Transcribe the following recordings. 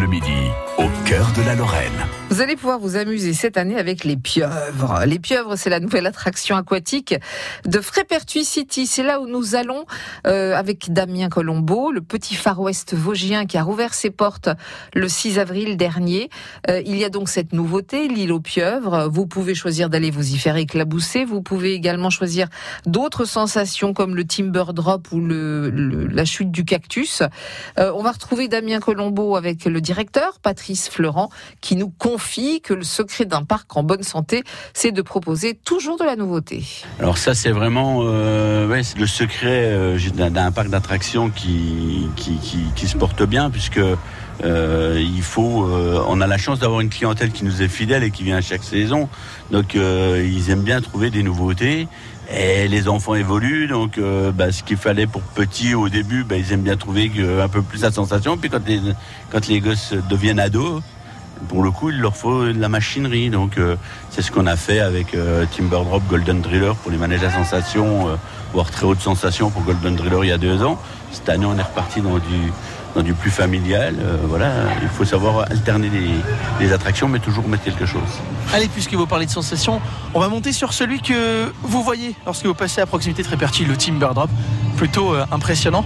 Bleu Midi, au cœur de la Lorraine. Vous allez pouvoir vous amuser cette année avec les pieuvres. Les pieuvres, c'est la nouvelle attraction aquatique de Frépertuis City. C'est là où nous allons euh, avec Damien Colombo, le petit Far West vosgien qui a rouvert ses portes le 6 avril dernier. Euh, il y a donc cette nouveauté, l'île aux pieuvres. Vous pouvez choisir d'aller vous y faire éclabousser. Vous pouvez également choisir d'autres sensations comme le timber drop ou la chute du cactus. Euh, on va retrouver Damien Colombo avec le directeur, Fleurant, qui nous confie que le secret d'un parc en bonne santé, c'est de proposer toujours de la nouveauté. Alors ça, c'est vraiment euh, le secret euh, d'un parc d'attractions qui, se porte bien, puisque euh, il faut, on a la chance d'avoir une clientèle qui nous est fidèle et qui vient à chaque saison. Donc ils aiment bien trouver des nouveautés. Et les enfants évoluent, donc euh, bah, ce qu'il fallait pour petits au début, bah, ils aiment bien trouver un peu plus la sensation. Puis quand les, quand les gosses deviennent ados, pour le coup, il leur faut de la machinerie. Donc, euh, c'est ce qu'on a fait avec euh, Timber Drop Golden Driller pour les manèges à sensation, euh, voire très haute sensation pour Golden Driller il y a deux ans. Cette année, on est reparti dans du, dans du plus familial. Euh, voilà, il faut savoir alterner les, attractions, mais toujours mettre quelque chose. Allez, puisque vous parlez de sensations, on va monter sur celui que vous voyez lorsque vous passez à proximité très perti, le Timber Drop. Plutôt impressionnant.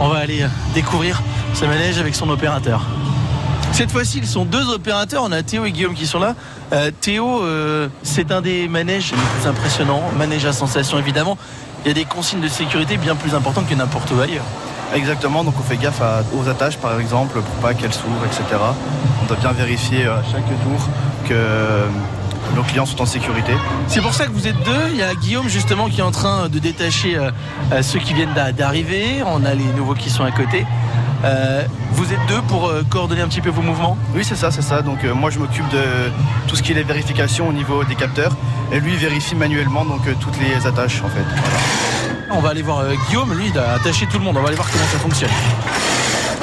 On va aller découvrir ce manège avec son opérateur. Cette fois-ci, ils sont deux opérateurs. On a Théo et Guillaume qui sont là. Euh, Théo, euh, c'est un des manèges les plus impressionnants. Manège à sensation, évidemment. Il y a des consignes de sécurité bien plus importantes que n'importe où ailleurs. Exactement, donc on fait gaffe à, aux attaches par exemple pour pas qu'elles s'ouvrent, etc. On doit bien vérifier à chaque tour que nos clients sont en sécurité. C'est pour ça que vous êtes deux. Il y a Guillaume justement qui est en train de détacher euh, ceux qui viennent d'arriver. On a les nouveaux qui sont à côté. Euh, vous êtes deux pour euh, coordonner un petit peu vos mouvements? Oui, c'est ça, c'est ça. Donc euh, moi, je m'occupe de tout ce qui est les vérifications au niveau des capteurs, et lui vérifie manuellement donc toutes les attaches en fait. Voilà. On va aller voir Guillaume, lui, il a attaché tout le monde. On va aller voir comment ça fonctionne.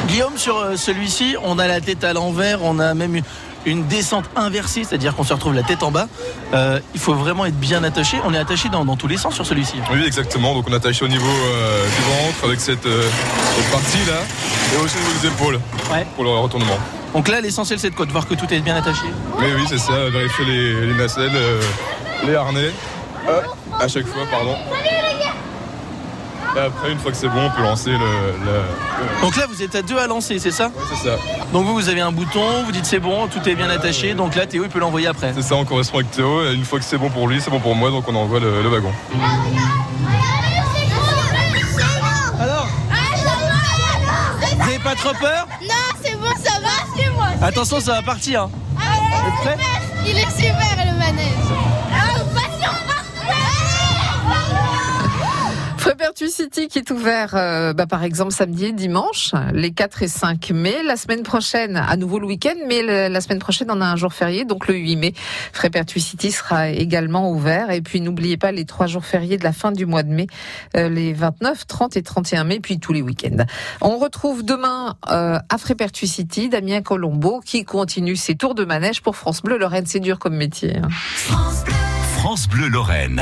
Guillaume, sur celui-ci, on a la tête à l'envers, on a même une descente inversée, c'est-à-dire qu'on se retrouve la tête en bas. Euh, il faut vraiment être bien attaché. On est attaché dans, dans tous les sens sur celui-ci. Oui, exactement. Donc on est attaché au niveau euh, du ventre avec cette, euh, cette partie-là et aussi au niveau des épaules ouais. pour le retournement. Donc là, l'essentiel, c'est de quoi? De voir que tout est bien attaché? Oui, oui, c'est ça. Vérifier les, les nacelles, les harnais. à chaque fois, pardon. Et après, une fois que c'est bon, on peut lancer le, le, Donc là, vous êtes à deux à lancer, c'est ça Oui, c'est ça. Donc vous, vous avez un bouton, vous dites c'est bon, tout est bien attaché. Donc là, Théo, il peut l'envoyer après. C'est ça, on correspond avec Théo. Et une fois que c'est bon pour lui, c'est bon pour moi, donc on envoie le, le wagon. Alors Vous n'avez pas trop peur Non, c'est bon, ça va, c'est moi. Attention, ça va partir. Ah, vous êtes prêts Il est super le manège. City qui est ouvert euh, bah, par exemple samedi et dimanche, les 4 et 5 mai. La semaine prochaine, à nouveau le week-end, mais la semaine prochaine on a un jour férié, donc le 8 mai. Frépertuis City sera également ouvert. Et puis n'oubliez pas les trois jours fériés de la fin du mois de mai, euh, les 29, 30 et 31 mai, puis tous les week-ends. On retrouve demain euh, à Frépertuis City Damien Colombo qui continue ses tours de manège pour France Bleu. Lorraine, c'est dur comme métier. Hein. France Bleu, France Bleu Lorraine.